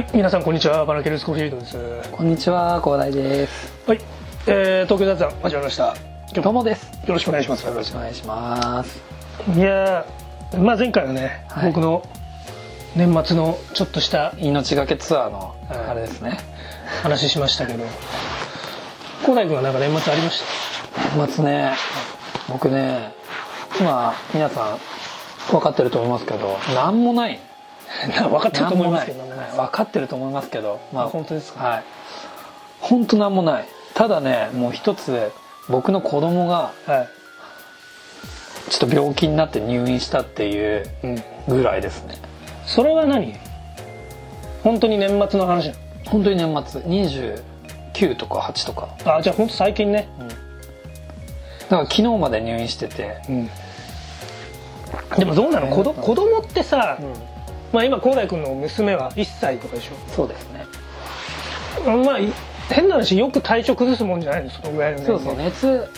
はい、皆さんこんにちは。バナケルスコフィールドです。こんにちは、広大です。はい、えー、東京雑談始まりました。今日どうもです。よろしくお願いします。よろしくお願いします。いやー、まあ前回はね、はい僕の年末のちょっとした命がけツアーのはいあれですね。話しましたけど、古代君はなんか年末ありまし年末ね、僕ね、今皆さん分かってると思いますけど、なんもない。た 分かってると思いますけどなんもない分かってると思いますけど、あ本当ですか？はい。本当なんもない。ただね、もう一つ僕の子供がはい。ちょっと病気になって入院したっていううん。ぐらいですね。それは何？本当に年末の話な本当に年末29とか8とか。のあ、じゃあ本当最近ね。だから昨日まで入院してて、うん。でもどうなの？子ど子供ってさ、まあ今広大君の娘は1歳とかでしょ？そうですね。まあい変な話よく体調崩すもんじゃないの？そのぐらいの年そうそう熱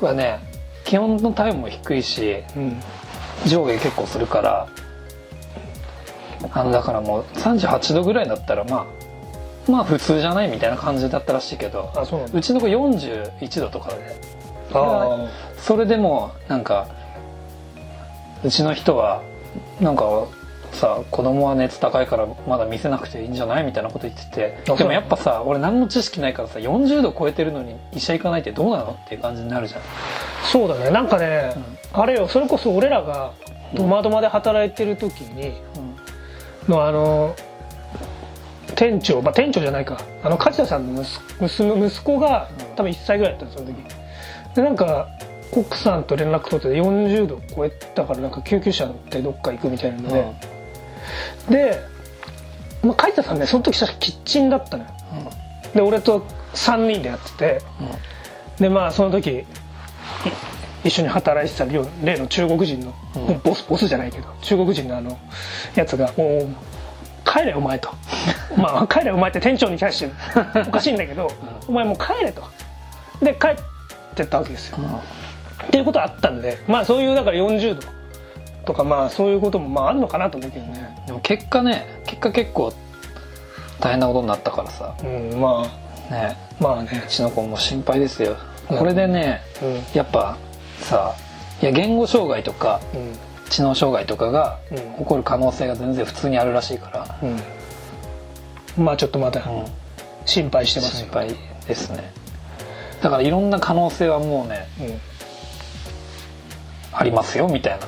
はね基本の体温も低いしうん。上下結構するからあのだからもう38度ぐらいだったらまあまあ普通じゃないみたいな感じだったらしいけどあそううちの子41度とかで。あそれでもなんかうちの人はなんかさ子供は熱高いからまだ見せなくていいんじゃないみたいなこと言っててでもやっぱさ俺何も知識ないからさ40度超えてるのに医者行かないってどうなのっていう感じになるじゃん。そうだね。なんかね、あれよそれこそ俺らがドマドマで働いてる時にのあの店長まあ店長じゃないか。あの梶田さんの息娘息子がうん。多分1歳ぐらいだったのその時。でなんか奥さんと連絡取ってて40度超えたからなんか救急車乗ってどっか行くみたいなので、で、まあ、梶田さんねその時確かキッチンだったのよ。で俺と3人でやってて。でまあその時い一緒に働いてた例例の中国人の、うん。ボスボスじゃないけど中国人のあのやつが「もう帰れお前」と「まあ帰れお前」って店長に対しておかしいんだけど「お前もう帰れ」と。で帰ってったわけですよ、っていうことはあったんでまあそういうだから40度とかまあそういうこともまああるのかなと思うけどねでも結果ね結果結構大変なことになったからさ。うんまね。あまあね。うちの子も心配ですよ。うん。これでねうん。やっぱさいや言語障害とかうん。知能障害とかがうん。起こる可能性が全然普通にあるらしいから、うん。まあちょっとまたうん。心配してますよ、心配ですね。だからいろんな可能性はもうねうん。ありますよみたいな。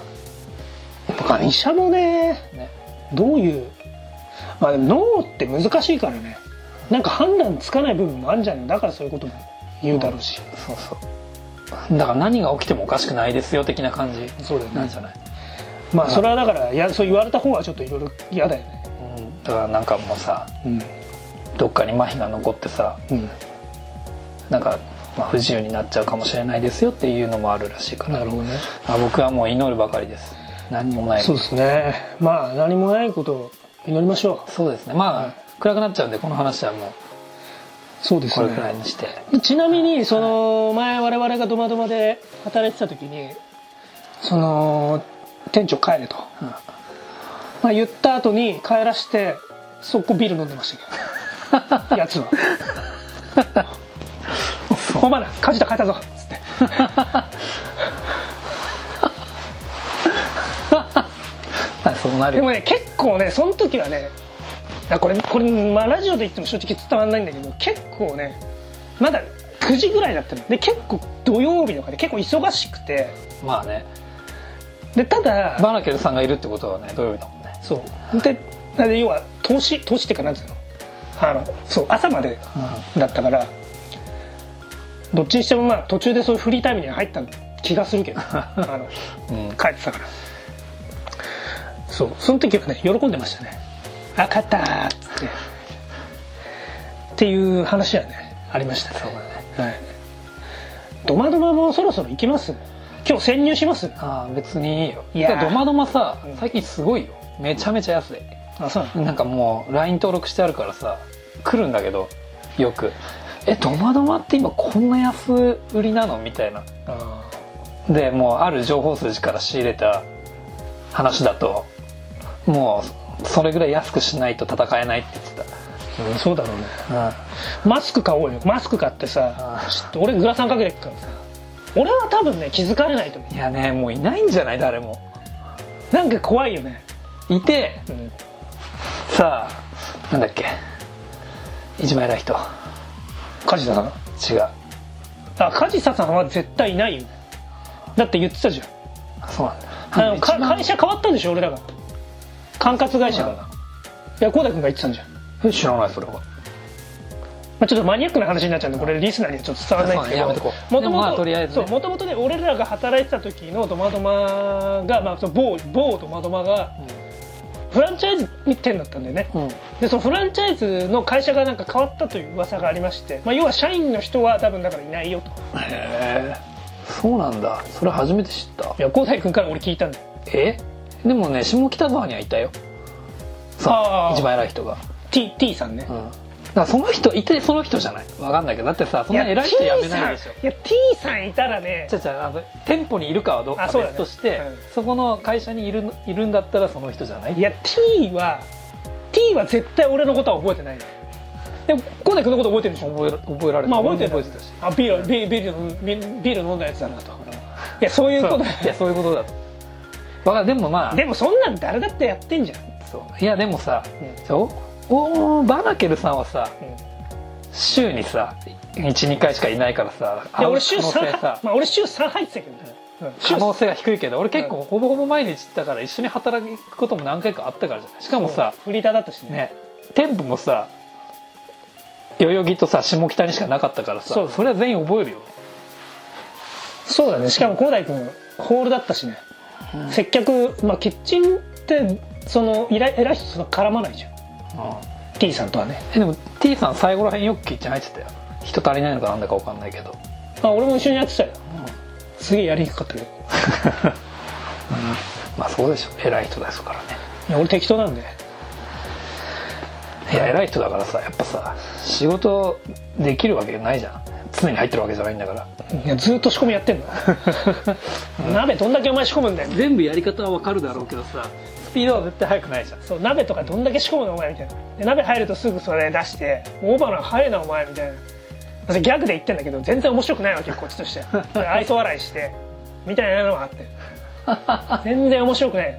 まあ医者もねねどういうまあでも脳って難しいからね。なんか判断つかない部分もあるんじゃないだからそういうことも言うだろうし、そうそう。だから何が起きてもおかしくないですよ的な感じ。そうだよね。なんじゃない、まあそれはだからいやそう言われた方はちょっといろいろ嫌だよね。うん、だからなんかもうさうん。どっかに麻痺が残ってさうん。なんか、まあ、不自由になっちゃうかもしれないですよっていうのもあるらしいから。なるほどね。あ僕はもう祈るばかりです何もない。そうですね。まあ何もないことを祈りましょそうですね。まあ、はい。暗くなっちゃうんでこの話はもううそうですこれくらいにして、ちなみにその前我々がドマドマで働いてた時にその店長帰れと、まあ、言った後に帰らしてそこビール飲んでましたけど。やつは「お前ら梶田帰ったぞ」っつって なる。よでもね結構ねその時はねあこれこれ、まあ、ラジオで言っても正直伝わんないんだけど結構ねまだ9時ぐらいだったの。で結構土曜日とかで結構忙しくて。まあね。でただバラケルさんがいるってことはね土曜日だもんね。そう。でで要は投資投資っていうかなんていうの？あのそう朝までだったからどっちにしてもまあ途中でそういうフリータイムには入った気がするけど あのうん。帰ってたからそうその時はね喜んでましたね「あ勝った!」ってっていう話はねありましたね。はい。ドマドマもそろそろ行きます？今日潜入します？ああ別にいいよ。いやー。ドマドマさうん。最近すごいよ。めちゃめちゃ安い。あそうなの？なんかもう LINE 登録してあるからさ来るんだけどよく「えドマドマって今こんな安売りなの?」みたいな。あでもうある情報筋から仕入れた話だともうそれぐらい安くしないと戦えないって言ってた。うんそうだろうね。うん。マスク買おうよ。マスク買ってさ俺グラサンかけてっから。さ俺は多分ね気づかれないと思いやねもういないんじゃない誰も。うなんか怖いよね、いてうん、さあなんだっけ。一番偉い人。梶田さん？違う。あ梶田さんは絶対いないよだって言ってたじゃん。あそうなんだ。会社変わったんでしょ俺らが管轄会社がいや浩太君が言ってたんじゃん、知らないそれは。あ、ちょっとマニアックな話になっちゃうんでこれリスナーにはちょっと伝わらないんですけど。もともとね。俺らが働いてた時のドマドマが、まあ、その某某ドマドマがフランチャイズ店だったんだよね。うん。でそのフランチャイズの会社がなんか変わったという噂がありまして、まあ、要は社員の人は多分だからいないよと。へえそうなんだ。それ初めて知った。いや浩太君から俺聞いたんだよ。え？でもね下北沢にはいたよ。あ。ー一番偉い人が。T, T さんね、うん。だからその人いてその人じゃない。わかんないけど。だってさそんな偉い人辞めないでしょ。いや T さんいたらね。じゃじゃあの店舗にいるかはどうか別としてそ,、うん。この会社にいるいるんだったらその人じゃない。いや T は T は絶対俺のことは覚えてないのでも浩太君のこと覚えてるでしょ。覚えら覚えられまあ覚えてる。覚えてたし。あビールビールビール飲んだやつだなと。いやそういうこといやそういうことだとわかる。でもまあでもそんなん誰だってやってんじゃん、そう。いやでもさ、うん。そう？おバナケルさんはさうん週にさ12回しかいないからさいや俺週可能性3さまあ俺週3入ってたけどね、可能性が低いけど俺結構ほぼほぼ毎日行ったから一緒に働くことも何回かあったからじゃない？しかもさフリーターだったしね。ね店舗もさ代々木とさ下北にしかなかったからさそう。それは全員覚えるよ。そうだね。しかも浩大君ホールだったしね、接客まあキッチンってその偉い偉い人と絡まないじゃん。T さんとはね。えでも T さん最後らへんよくキッチン入ってたよ。人足りないのかなんだか分かんないけど。あ俺も一緒にやってたよ、すげえやりにくかったけどまあそうでしょ偉い人ですからね。いや俺適当なんで。いや偉い人だからさやっぱさ仕事できるわけないじゃん常に入ってるわけじゃないんだから。いやずっと仕込みやってんの。鍋どんだけお前仕込むんだよ。全部やり方は分かるだろうけどさ。スピードは絶対速くないじゃん。そう鍋とかどんだけ仕込むのお前みたいな。で鍋入るとすぐそれ出して「大花早いなお前」みたいな。私ギャグで言ってんだけど全然面白くないわけよこっちとして。愛想笑いして。みたいなのがあって。全然面白くない。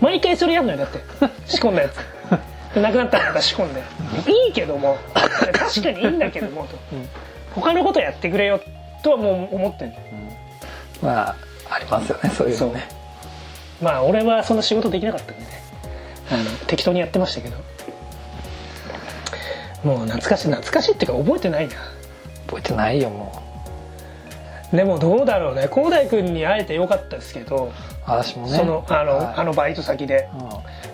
毎回それやんのよだって。仕込んだやつ。でなくなったらまた仕込んでいいけども。確かにいいんだけどもと、他のことやってくれよとはもう思ってんの。まあありますよねそういうのね。まあ俺はその仕事できなかったんでね。あの適当にやってましたけど。もう懐かしい懐かしいっていうか覚えてないな。覚えてないよもでもどうだろうね。広大君に会えてよかったですけど、う私もね。そのあの,、はい。あのバイト先で。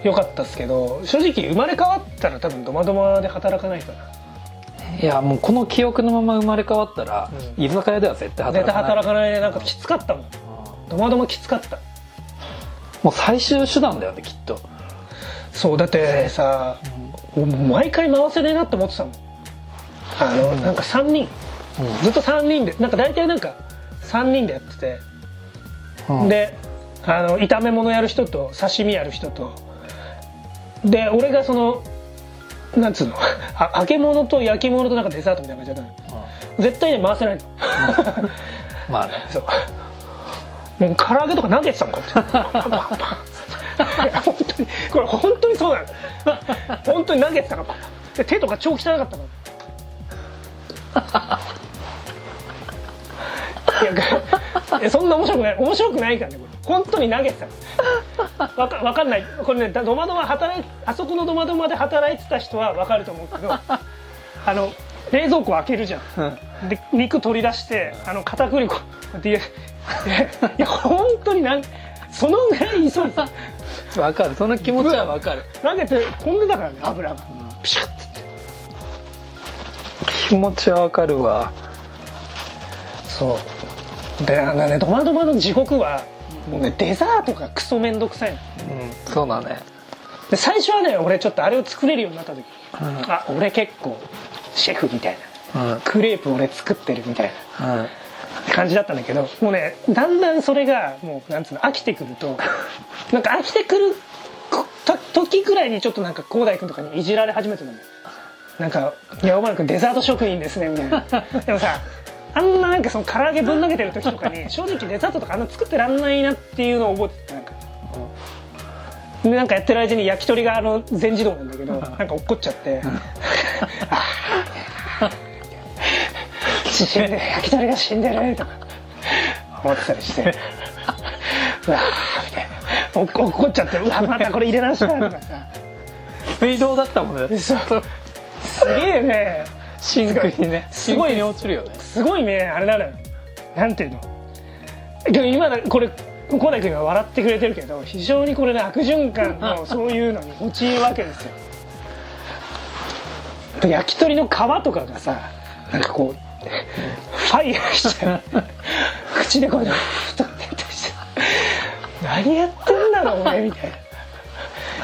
うよかったですけど正直生まれ変わったら多分ドマドマで働かないかな。んいやもうこの記憶のまま生まれ変わったら、うん。居酒屋では絶対絶対働かない。働かない。ねなんかきつかったもん。うん。ドマドマきつかった。もう最終手段だよねきっと。そうだってさ、毎回回せねえなって思ってたもん。あの、なんか3人。ずっと3人でなんか大体なんか3人でやってて、うん。であの炒め物やる人と刺身やる人と。で俺がそのなんつうの？あ揚げ物と焼き物となんかデザートみたいな感じだったの。絶対ね回せないの。まあね。そう。もう唐揚げとか投げてたもん 本当に。これ本当にそうなの。本当に投げてたか手とか超汚かったから いやいやそんな面白くない面白くないからねこれ。本当に投げてたの。わかわかんない。これねドマドマ働いあそこのドマドマで働いてた人はわかると思うけど あの冷蔵庫開けるじゃん。で肉取り出してあの片栗粉でいやいや本当になんそのぐらい急いでわかる。その気持ちはわかる。投げて飛んでたからね油が。ピシャッて。気持ちはわかるわ。そうであのねドマドマの地獄はもうねデザートがクソめんどくさいの。うんそうだね。で最初はね俺ちょっとあれを作れるようになった時、ん。あ俺結構シェフみたいな。うん。クレープ俺作ってるみたいな。うん。感じだったんだけどもうねだんだんそれがもうなんつうの飽きてくると なんか飽きてくると時ぐらいにちょっとなんか広大君とかにいじられ始めてたの。よなんか「いやお前君デザート職人ですね」みたいな。でもさあんななんかその唐揚げぶん投げてる時とかに 正直デザートとかあんな作ってらんないなっていうのを覚えててなんかでなんかやってる間に焼き鳥があの全自動なんだけど なんか落っこっちゃって死んでる焼き鳥が死んでるとか思ってたりして。うわーみたいな。落っこ落っちゃってうわまたこれ入れ直したとかさ。水道だったもんね。すげえねシンクにね。すごいシンクに落ちるよね。すごいね。あれなのよ。なんていうの。でも今だこれ小田君が笑ってくれてるけど非常にこれね悪循環の そういうのに陥るわけですよ。焼き鳥の皮とかがさなんかこうファイヤーしちゃう口でこう太ってってして何やってんだろう俺みたいな。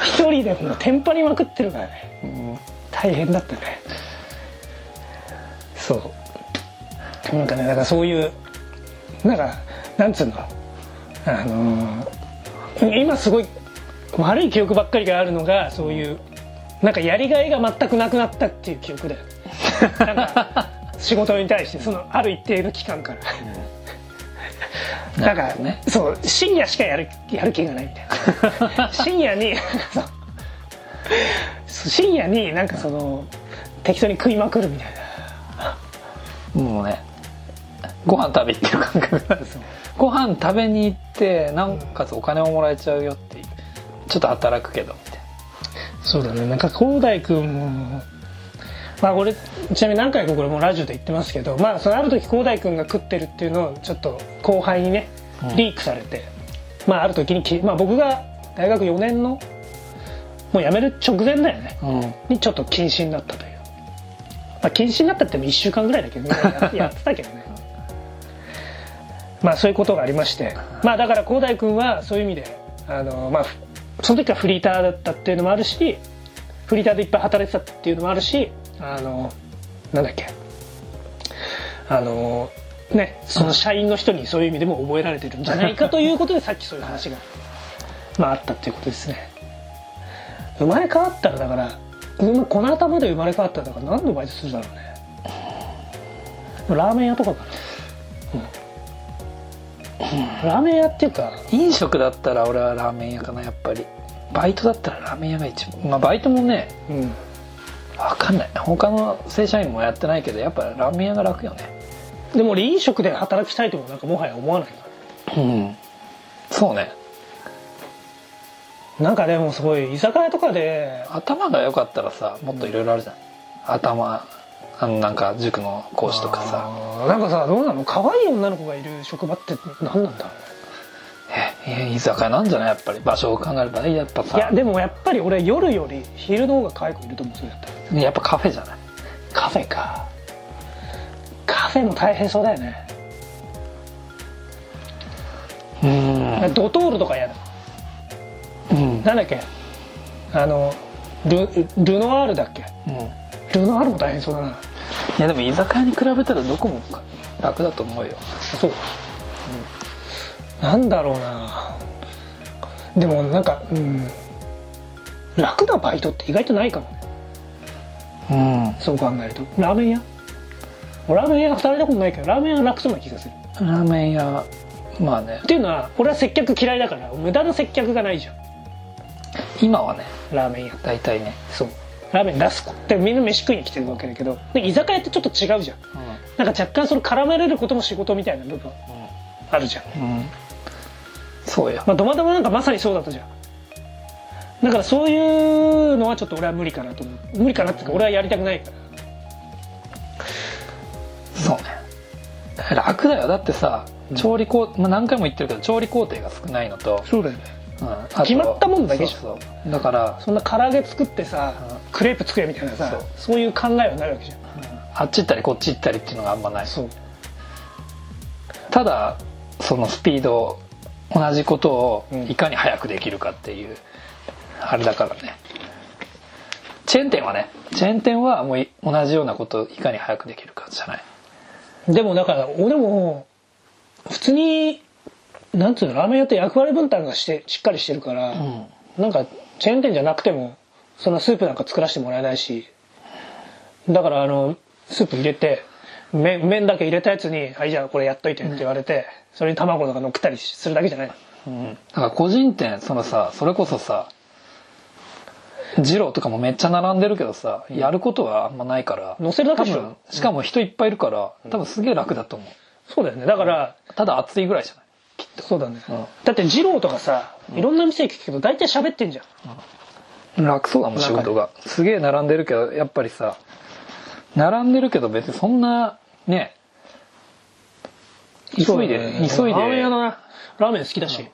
一人でもうテンパりまくってるからね。大変だったねそう。なんかねだからそういうなんかなんつうの？あのー今すごい悪い記憶ばっかりがあるのがそういうなんかやりがいが全くなくなったっていう記憶だよ。なんか仕事に対してそのある一定の期間から、なんかなるほどね。そう深夜しかやるやる気がないみたいな。深夜に深夜になんかその適当に食いまくるみたいなもうねご飯食べ行ってる感覚なんですよ。ご飯食べに行ってなおかつお金ももらえちゃうよっていうちょっと働くけどみたいそうだね。なんか広大君もまあ俺ちなみに何回かこれもラジオで言ってますけどまあそのある時広大君が食ってるっていうのをちょっと後輩にねうん。リークされて、まあある時にき、まあ、僕が大学4年のもう辞める直前だよね。な、うん、にちょっと謹慎になったというまあ謹慎になったっても1週間ぐらいだけどねや やってたけどね。まあそういうことがありまして。まあだから広大君はそういう意味であのまあふその時はフリーターだったっていうのもあるしフリーターでいっぱい働いてたっていうのもあるしあのなんだっけ。あのねその社員の人にそういう意味でも覚えられてるんじゃないかということで さっきそういう話がまああったっていうことですね。生まれ変わったらだからうんこの頭で生まれ変わったらだから何のバイトするだろうね。ラーメン屋とかか。な、うん。ラーメン屋っていうか飲食だったら俺はラーメン屋かなやっぱり。バイトだったらラーメン屋が一番まあバイトもねうん。わかんない。他の正社員もやってないけどやっぱラーメン屋が楽よね。でも俺飲食で働きたいともなんかもはや思わないな。うん。そうねなんかでもすごい居酒屋とかで頭が良かったらさもっといろいろあるじゃん、頭あのなんか塾の講師とかさ。なんかさどうなの？可愛い女の子がいる職場って何なんだろうね。え居酒屋なんじゃない？やっぱり。場所を考えればやっぱさ。いやでもやっぱり俺夜より昼の方が可愛い子いると思うそれだったらやっぱカフェじゃない？カフェか。カフェも大変そうだよね、うん。ドトールとか嫌だ。うんなんだっけ？あのルルノワールだっけ？うん。ルノワールも大変そうだな。いやでも居酒屋に比べたらどこも楽だと思うよ。そう、なんだろうな。でもなんかうん。楽なバイトって意外とないかもね。うん。そう考えると。ラーメン屋？俺ラーメン屋働いたことないけどラーメン屋は楽そうな気がする。ラーメン屋まあね。っていうのは俺は接客嫌いだから無駄な接客がないじゃん今はねラーメン屋大体ねそう。ラーメン出す子ってみんな飯食いに来てるわけだけどで居酒屋ってちょっと違うじゃん。なんか若干その絡めれることも仕事みたいな部分あるじゃん。うん、うん、そうよ。まあドマドマなんかまさにそうだったじゃん。だからそういうのはちょっと俺は無理かなと思う。無理かなっていうか俺はやりたくないから。そうね。楽だよ。だってさ調理工、まあ、何回も言ってるけど調理工程が少ないのと、そうだよねうん決まったもんだけじゃん。だからそんな唐揚げ作ってさクレープ作れみたいなさそう。いう考えはないわけじゃん。あっち行ったりこっち行ったりっていうのがあんまない。そう。ただそのスピード同じことをうん。いかに早くできるかっていう、あれだからね。チェーン店はねチェーン店はもうい同じようなことをいかに早くできるかじゃない。でもだから俺も普通になんつうの？ラーメン屋って役割分担がしてしっかりしてるから、うん。なんかチェーン店じゃなくてもそんなスープなんか作らせてもらえないしだからあのスープ入れて麺麺だけ入れたやつに「はいじゃあこれやっといて」って言われて、それに卵とか乗っけたりするだけじゃない。うん、だから個人店そのさそれこそさ二郎とかもめっちゃ並んでるけどさ、やることはあんまないから乗せるだけでしょ。しかも人いっぱいいるから多分すげえ楽だと思う。そうだよね。だから、ただ暑いぐらいじゃない？そうだね、うん。だって二郎とかさいろんな店行くけど大体喋ってんじゃん。楽そうだもん仕事が。すげえ並んでるけどやっぱりさ並んでるけど別にそんなね急いで、ね。急いで。ラーメン屋だな。ラーメン好きだし、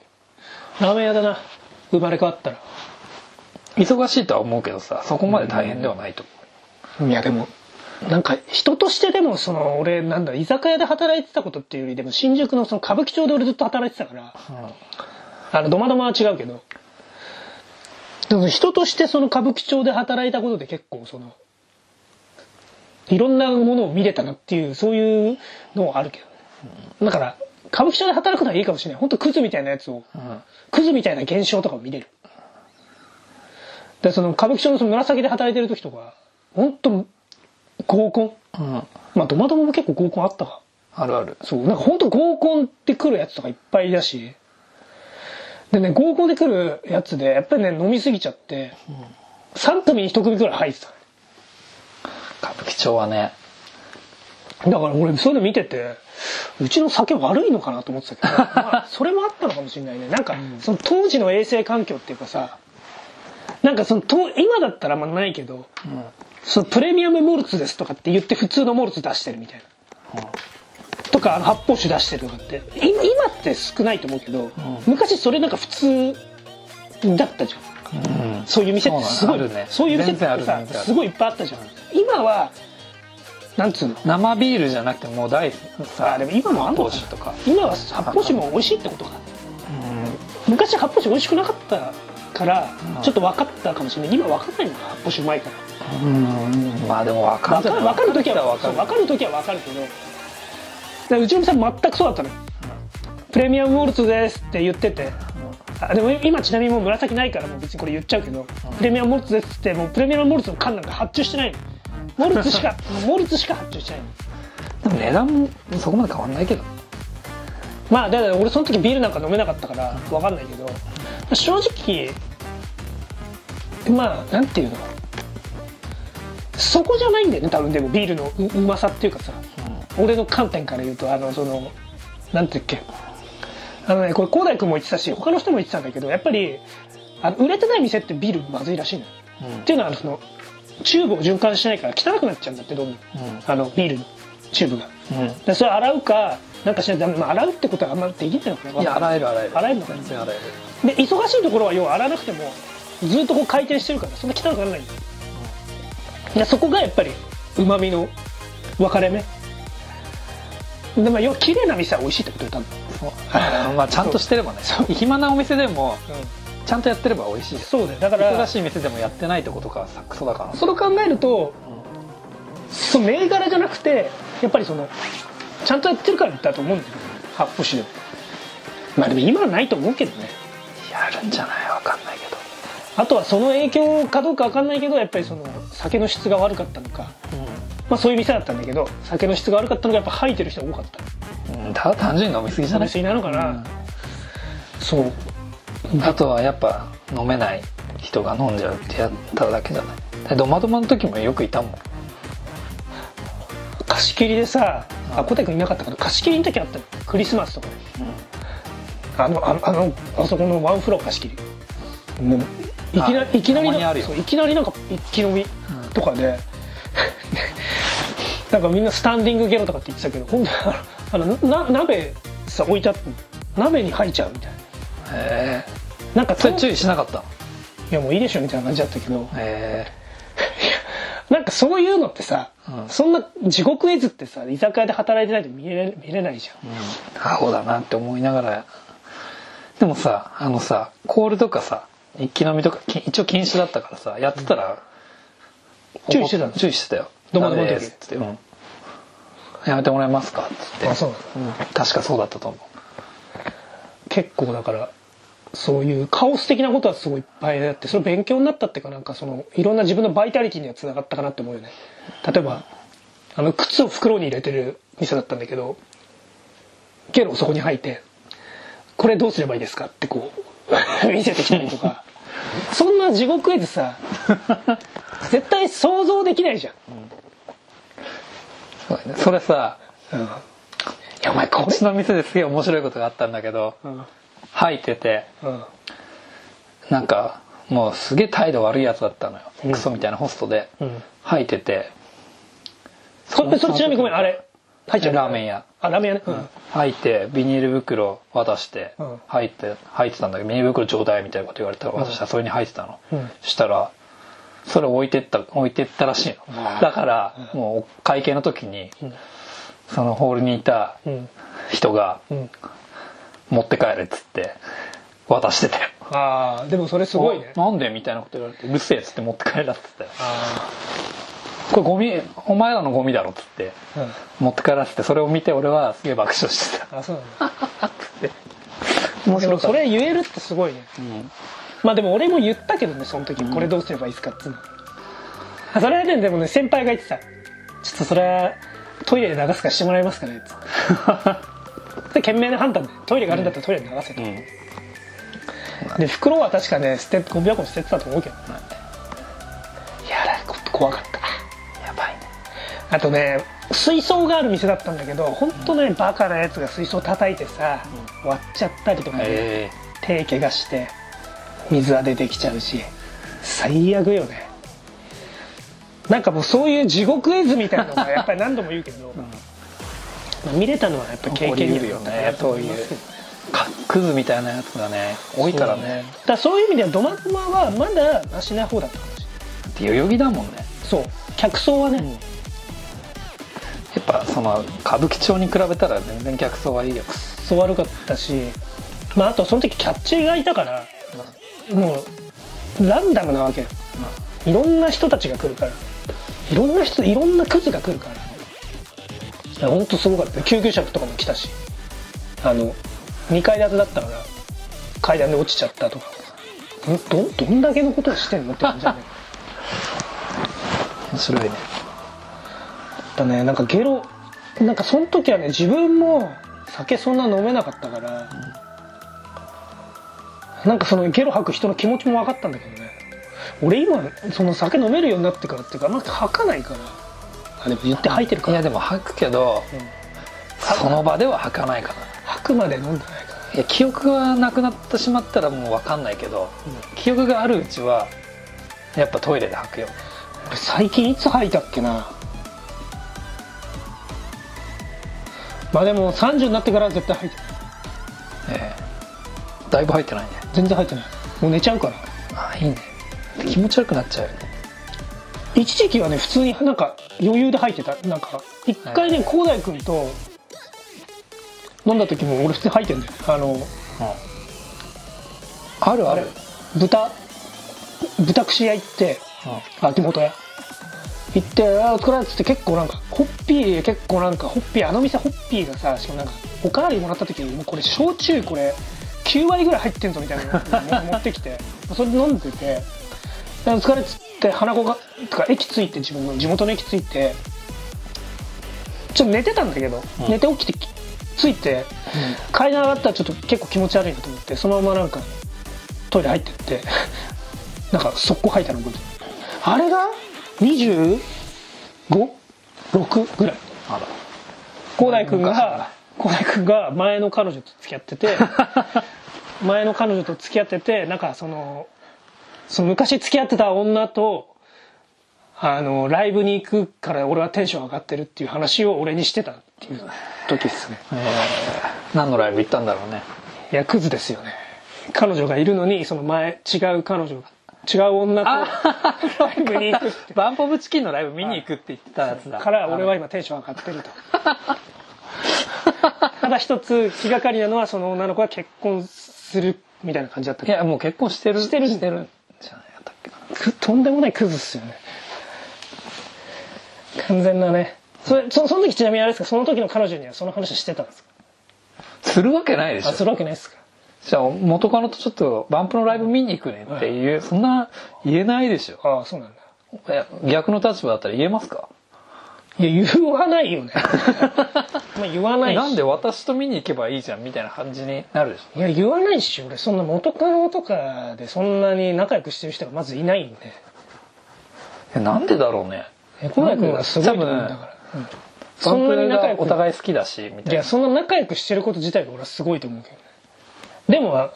ラーメン屋だな。生まれ変わったら。忙しいとは思うけどさそこまで大変ではないと思いやでもなんか人としてでもその俺なんだ居酒屋で働いてたことっていうよりでも新宿のその歌舞伎町で俺ずっと働いてたからう、あのドマドマは違うけどでも人としてその歌舞伎町で働いたことで結構そのいろんなものを見れたなっていうそういうのはあるけどね。だから歌舞伎町で働くのはいいかもしれない。本当クズみたいなやつをクズみたいな現象とかを見れる。でその歌舞伎町のその紫で働いてる時とか本当合コン？うん。まあドマドマも結構合コンあったかあるある。そう。なんか本当合コンって来るやつとかいっぱいだし。でね合コンで来るやつでやっぱりね飲みすぎちゃって、3組に1組くらい入ってた。歌舞伎町はね。だから俺そういうの見ててうちの酒悪いのかなと思ってたけど、まあ、それもあったのかもしれないね。なんかその当時の衛生環境っていうかさなんかそのと今だったらあんまないけどそのプレミアムモルツですとかって言って普通のモルツ出してるみたいな。とかあの発泡酒出してるとかって。今今って少ないと思うけど、昔それなんか普通だったじゃん。うん。そういう店ってすごいね。そういう店ってさすごいいっぱいあったじゃん。今はなんつうの？生ビールじゃなくてもう大さ。あでも今もあんのかとか。今は発泡酒も美味しいってことか昔発泡酒美味しくなかったからうん。ちょっと分かったかもしれない。今分かんないのか発泡酒うまいからうん。まあでも分かる。分かる分かる時は分かる。分かる時は分かるけど。でうちの店は全くそうだったのよ。プレミアムモルツですって言ってて。あでも今ちなみにもう紫ないからもう別にこれ言っちゃうけど、プレミアムモルツですってもうプレミアムモルツの缶なんか発注してないの。モルツしか モルツしか発注してないの。でも値段もそこまで変わんないけど。まあだから俺その時ビールなんか飲めなかったから分かんないけど。正直まあなんていうのそこじゃないんだよね多分でもビールのううまさっていうかさ。俺の観点から言うとあのそのなんていうっけ。あのねこれ広大君も言ってたし他の人も言ってたんだけどやっぱりあの売れてない店ってビールまずいらしいのよ、っていうのはそのチューブを循環しないから汚くなっちゃうんだってどうも、あのビールのチューブが。うん。でそれ洗うかなんかしないと洗うってことはあんまりできないのかないや洗える洗える。洗えるのかな。全然洗える。で忙しいところは要は洗わなくてもずっとこう回転してるからそんな汚くならないんだよでそこがやっぱりうまみの分かれ目。でまあ要は綺麗な店は美味しいってことよ多分。そ うまあちゃんとしてればね。暇なお店でもちゃんとやってれば美味しいそうだよだから忙しい店でもやってないとことかさクソだから。それを考えると、その銘柄じゃなくてやっぱりそのちゃんとやってるからだと思うんだよ。発泡酒でも。まあでも今はないと思うけどね。やるんじゃない？わかんないけどあとはその影響かどうかわかんないけどやっぱりその酒の質が悪かったのか、まあ、そういう店だったんだけど酒の質が悪かったのがやっぱ吐いてる人が多かった。うん。ただ単純に飲みすぎじゃない？飲みすぎなのかな、そう。あとはやっぱ飲めない人が飲んじゃうってやっただけじゃない？でドマドマの時もよくいたもん。貸し切りでさあ小田君いなかったけど貸し切りの時あったのクリスマスとか。で、あのあのあのあそこのワンフロア貸し切り。もういきなありい。きなりいきなりなんか一気飲みとかで、なんかみんなスタンディングゲロとかって言ってたけど今度はあのな鍋さ置いてあって鍋に入っちゃうみたいな。へえなんかそれ注意しなかった？のいやもういいでしょみたいな感じだったけど。へ なんかそういうのってさ、うん。そんな地獄絵図ってさ居酒屋で働いてないと見れ見れないじゃん。えアホだなって思いながら。でもさあのさコールとかさ一気飲みとかき一応禁止だったからさやってたら、注意してたの？注意してたよ。どこどこの時ダメですっつって、うん、やめてもらえますか？っつって。あそううん。確かそうだったと思う。結構だからそういうカオス的なことはすごいいっぱいあってそれ勉強になったっていうかなんかそのいろんな自分のバイタリティにはつながったかなって思うよね。例えばあの靴を袋に入れてる店だったんだけどゲロをそこに吐いて「これどうすればいいですか?」ってこう 見せてきたりとかそんな地獄絵図さ 絶対想像できないじゃん、そうだね。それさうん、いやお前こうちの店ですげえ面白いことがあったんだけどれうん。入っててうん。なんかもうすげえ態度悪いやつだったのよ、うん。クソみたいなホストで、うん。入ってて。それそれちなみにごめんあれ入っちゃう。ラーメン屋。あラーメン屋ね、うん。入ってビニール袋渡して、うん。入って入ってたんだけどビニール袋ちょうだいみたいなこと言われたから渡したらそれに入ってたの、うん。したらそれ置いてった置いてったらしいの。だからもう会計の時に、そのホールにいたうん。人がうん。持って帰れっつって渡してたよ。ああでもそれすごいね。おなんでみたいなこと言われて「うるせえ」っつって持って帰らっつってたよ。あこれゴミお前らのゴミだろっつって持って帰らせてそれを見て俺はすげえ爆笑してた。あそうなんだ。面でもそれ言えるってすごいね。うん。まあでも俺も言ったけどねその時これどうすればいいですかっつうの。あそれはねでもね先輩が言ってた。ちょっとそれはトイレで流すからしてもらえますかねっつって。それ賢明な判断でトイレがあるんだったらトイレで流せと、うん。で袋は確かね捨てゴミ箱に捨ててたと思うけどいやあれこ怖かったあとね水槽がある店だったんだけど本当ねバカなやつが水槽叩いてさ、割っちゃったりとかね、え。手怪我して水は出てきちゃうし最悪よね。なんかもうそういう地獄絵図みたいなのが やっぱり何度も言うけど、まあ見れたのはやっぱ経験になったかなと思いますけどね。かクズみたいなやつがね多いからね。だからそういう意味ではドマクマはまだマシな方だったかもしれない。代々木だもんね。そう。客層はね、やっぱその歌舞伎町に比べたら全然客層はいいよ。そう悪かったしまああとその時キャッチーがいたからもうランダムなわけよ。いろんな人たちが来るから。いろんな人いろんなクズが来るから。いやほんとすごかった。救急車とかも来たし。あの2階建てだったから階段で落ちちゃったとか。どどどんだけのことをしてんのって感じだね。面白いね。だね。なんかゲロなんかその時はね自分も酒そんな飲めなかったから、なんかそのゲロ吐く人の気持ちも分かったんだけどね。俺今その酒飲めるようになってからっていうかあんま吐かないから。あでも言って吐いてるから。いやでも吐くけど、その場では吐かないかな。吐くまで飲んでないから。いや記憶がなくなってしまったらもう分かんないけど、記憶があるうちはやっぱトイレで吐くよ。俺最近いつ吐いたっけなまあでも30になってからは絶対吐いてないええ。だいぶ入ってないね。全然吐いてない。もう寝ちゃうから。ああいいね。気持ち悪くなっちゃうよね。一時期はね普通になんか余裕で入ってた。なんか一回ね広大君と飲んだ時も俺普通に入ってんだよ。あのあるある。豚？豚串屋行って秋元屋行って「あーお疲れ」っつって結構なんかホッピー結構なんかホッピーあの店ホッピーがさしかもなんかおかわりもらった時にもうこれ焼酎これ9割ぐらい入ってんぞみたいなのを 持ってきてそれで飲んでてで「お疲れ」っつって花子がとか駅着いて自分の地元の駅着いてちょっと寝てたんだけど、うん。寝て起きてき着いて階段上がったらちょっと結構気持ち悪いなと思ってそのままなんかトイレ入ってってなんか速攻吐いたの覚えてる。あれが 25?6 ぐらい。あら広大君が広大君が前の彼女と付き合ってて 前の彼女と付き合っててなんかそのその昔付き合ってた女とあのライブに行くから俺はテンション上がってるっていう話を俺にしてたっていう時ですね。えー何のライブ行ったんだろうね。いやクズですよね。彼女がいるのにその前違う彼女が違う女とライブに行くって。バンポブチキンのライブ見に行くって言ってたやつだ。から俺は今テンション上がってると。ただ一つ気がかりなのはその女の子が結婚するみたいな感じだった。いやもう結婚してるしてるしてるんじゃないだったっけな。くとんでもないクズっすよね。完全なね。それそその時ちなみにあれですか？その時の彼女にはその話してたんですか？するわけないでしょ。あするわけないですか？じゃあ元カノとちょっとバンプのライブ見に行くねっていう、そんな言えないでしょ。ああそうなんだ。逆の立場だったら言えますか？いや言わないよね。まあ言わないし。なんで私と見に行けばいいじゃんみたいな感じになるでしょ。いや言わないし俺そんな元カノとかでそんなに仲良くしてる人がまずいないんでえなんでだろうね。え小田君はすごいと思うんだから、うん。そんなに仲良くお互い好きだしみたいな。いやそんな仲良くしてること自体が俺はすごいと思うけど。ねでも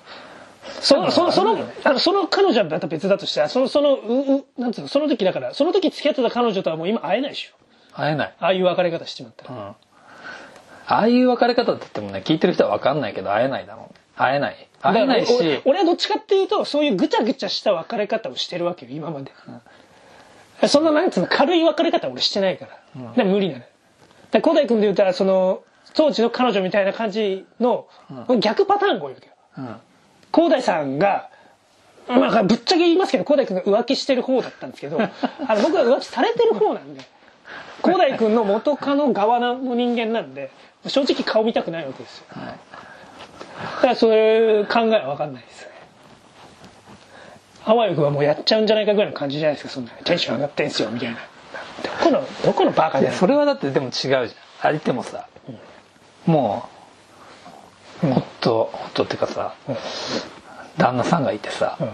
そそそのあのその彼女はまた別だとしてそのそのううなんつうの？その時だからその時付き合ってた彼女とはもう今会えないでしょ？会えない、ああいう別れ方してまったら、うん、ああいう別れ方って言ってもね聞いてる人は分かんないけど会えないだろうね会えない。会えないし。俺俺はどっちかっていうとそういうぐちゃぐちゃした別れ方をしてるわけよ今まで、そんななんつうの軽い別れ方は俺してないから、でも無理なのよ。で小田井君で言ったらその当時の彼女みたいな感じの、逆パターンが多いわけよ。うん広大さんが、まあ、ぶっちゃけ言いますけど広大君が浮気してる方だったんですけど あの僕は浮気されてる方なんで広大君の元カノ側の人間なんで正直顔見たくないわけですよ。はいだからそういう考えは分かんないです。ねあわよくはもうやっちゃうんじゃないかぐらいの感じじゃないですかそんな。テンション上がってんすよみたいな。どこのどこのバカだよそれはだってでも違うじゃん。相手もさ、もううん夫夫っていうかさうん。旦那さんがいてさうん。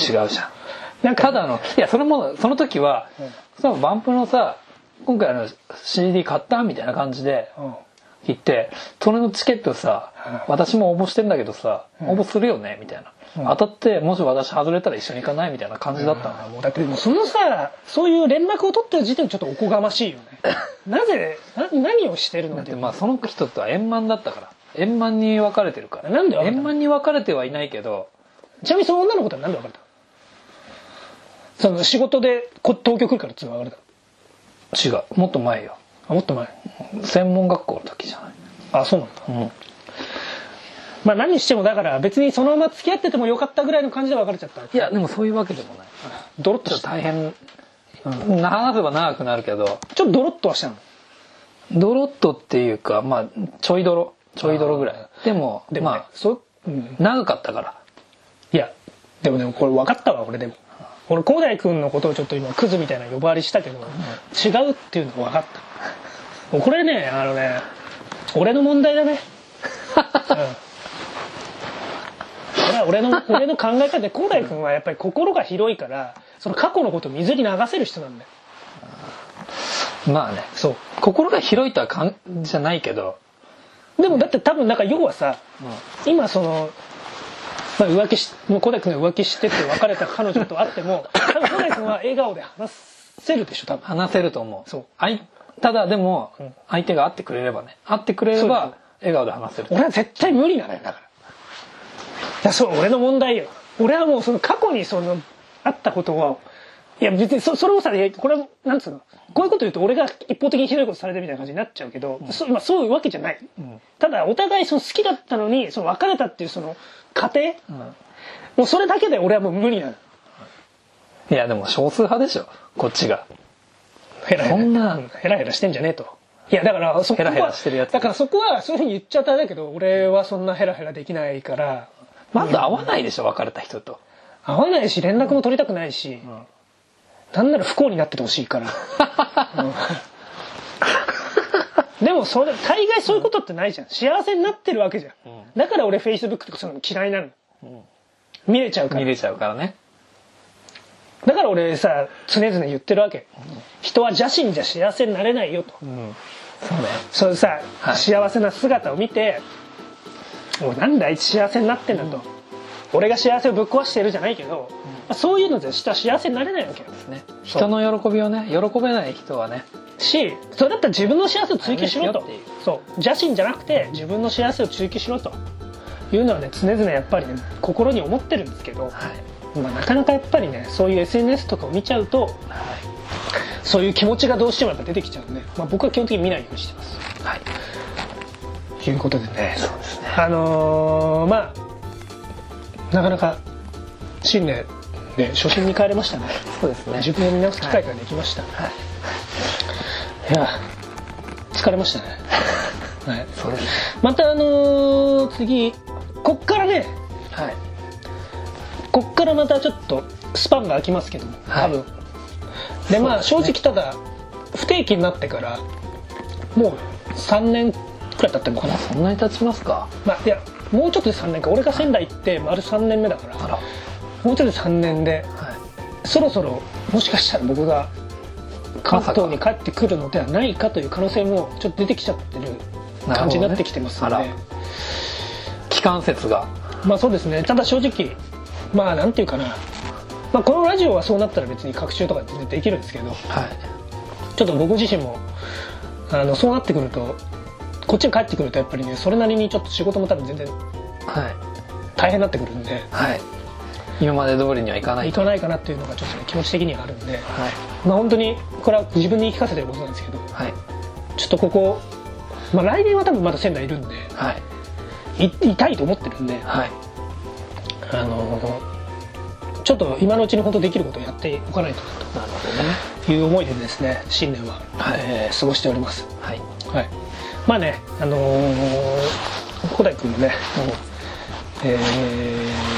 違うじゃん。なんかただのいやそれもその時は、うん。そのバンプのさ今回の CD 買ったみたいな感じでうん。言ってそれのチケットさ、う私も応募してんだけどさ、ん。応募するよねみたいな、うん。当たってもし私外れたら一緒に行かないみたいな感じだったの、あーもうだってもうそのさそういう連絡を取ってる時点でちょっとおこがましいよね。なぜな何をしてるのだってまあその人とは円満だったから円満に別れてるから。なんで円満に別れてはいないけど。ちなみにその女の子とは何で別れたの？その仕事でこ東京来るからつうの別れたの？違う。もっと前よ。あもっと前？専門学校の時じゃない。あそうなんだ。うん。まあ何にしてもだから別にそのまま付き合っててもよかったぐらいの感じで別れちゃった。いやでもそういうわけでもない。ドロッとした。大変、話せば長くなるけど。ちょっとドロッとはしたの？ドロッとっていうかまあちょいドロちょいドロぐらい。でもでも、ね。まあそう、うん、長かったから。いやでもでもこれ分かったわ俺でも。俺広大君のことをちょっと今クズみたいな呼ばわりしたけど、違うっていうの分かった。もうこれねあのね俺の問題だね、うん。俺の俺の考え方で広大君はやっぱり心が広いからその過去のことを水に流せる人なんだよ。まあね。そう。心が広いとはかんじゃないけど、でもだって多分なんか要はさ今その、まあ、浮気しもう小田君が浮気してって別れた彼女と会っても 多分小田君は笑顔で話せるでしょ多分。話せると思う。そう。あいただでもん。相手が会ってくれればね。会ってくれれば笑顔で話せる。俺は絶対無理なのよだから。いやそう俺の問題よ。俺はもうその過去にそのあったことをいや別にそそれをさこれはなんつうの？こういうこと言うと俺が一方的にひどいことされてるみたいな感じになっちゃうけど、そまあ、そういうわけじゃない、ただお互いその好きだったのにその別れたっていうその過程、もうそれだけで俺はもう無理なの。いやでも少数派でしょ。こっちが。ヘラヘラ。そんなうヘラヘラしてんじゃねえと。いやだからそこはヘラヘラしてるやつ。だからそこはそういうふうに言っちゃったんだけど俺はそんなヘラヘラできないから。まず会わないでしょ別れた人と。会わないし連絡も取りたくないし、なんなら不幸になっててほしいから、うん。でもそれ大概そういうことってないじゃん。幸せになってるわけじゃん、だから俺フェイスブックとかそういうの嫌いなの、見れちゃうから。見れちゃうからね。だから俺さ常々言ってるわけ、人は邪心じゃ幸せになれないよと、うん。そうねそういうさ、はい。幸せな姿を見て「もうなんであいつ幸せになってんだ」と、俺が幸せをぶっ壊してるじゃないけど、まあそういうので人は幸せになれないわけよね。人の喜びをね喜べない人はね。しそれだったら自分の幸せを追求しろと。そう。邪心じゃなくて自分の幸せを追求しろと。いうのはね常々やっぱりね心に思ってるんですけど、はい。まあ、なかなかやっぱりねそういう SNS とかを見ちゃうとそういう気持ちがどうしてもやっぱ出てきちゃうんで、まあ、僕は基本的に見ないようにしてます。はい。ということでね。そうですね。あのーまあなかなか新年で初心に帰れましたね。そうですね。自分を見直す機会ができました、はい。いや疲れましたね、はい、そうです。またあのー次こっからね。はい。こっからまたちょっとスパンが空きますけどもはい。多分、でまあ正直ただ不定期になってからもう3年くらい経ってるのかな。そんなに経ちますか？まあいやもうちょっとで3年か。俺が仙台行って丸3年目だから。あらもうちょっとで3年ではい。そろそろもしかしたら僕が関東に帰ってくるのではないかという可能性もちょっと出てきちゃってる感じになってきてますので、なるほ機関説が。まあそうですね。ただ正直まあなんていうかな、まあ、このラジオはそうなったら別に隔週とか全然できるんですけどはい。ちょっと僕自身もあのそうなってくるとこっちに帰ってくるとやっぱりねそれなりにちょっと仕事も多分全然はい。大変になってくるんではい今まで通りにはいかない。行かないかなっていうのがちょっとね気持ち的にはあるんで。はい。まあ本当にこれは自分に言い聞かせてることなんですけどはい。ちょっとここ、まあ、来年は多分まだ仙台いるんではい。いいたいと思ってるんで、はい。あのちょっと今のうちに本当できることをやっておかないとななるほどね。という思いでですね新年は、はい。えー過ごしております。はい。はい。まあねあのー小田井君もね、えー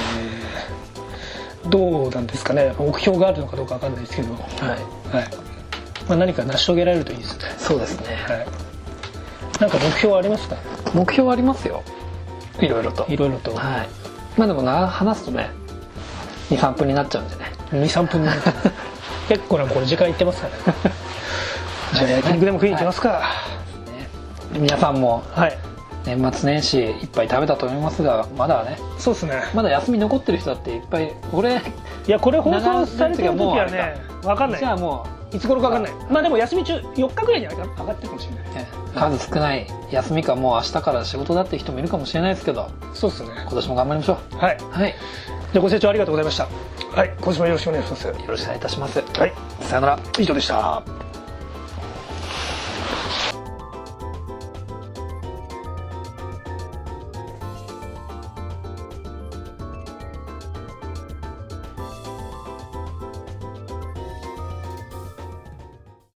どうなんですかね。目標があるのかどうかわかんないですけど、はい。はい。まあ、何か成し遂げられるといいですね、そうですね。はい、なんか目標はありますか？目標ありますよ。いろいろと。いろいろと。はい。まあでもな話すとね23分になっちゃうんでね。23分になって 結構なこれ時間いってますから。ね じゃあ焼肉でも食いに行きますか。ね。皆さんも。はい年末年始いっぱい食べたと思いますがまだね。そうですね。まだ休み残ってる人だっていっぱい俺いやこれ放送されてる時は長ね分か。んない。じゃあもいつ頃か分かんない。まあでも休み中4日ぐらいに上がってるかもしれない。うね。数少ない休みかもう明日から仕事だって人もいるかもしれないですけど。そうですね。今年も頑張りましょう。はい。はい。じゃあご清聴ありがとうございました。はい。今週もよろしくお願いします。よろしくお願いいたします。はい。さよなら。以上でした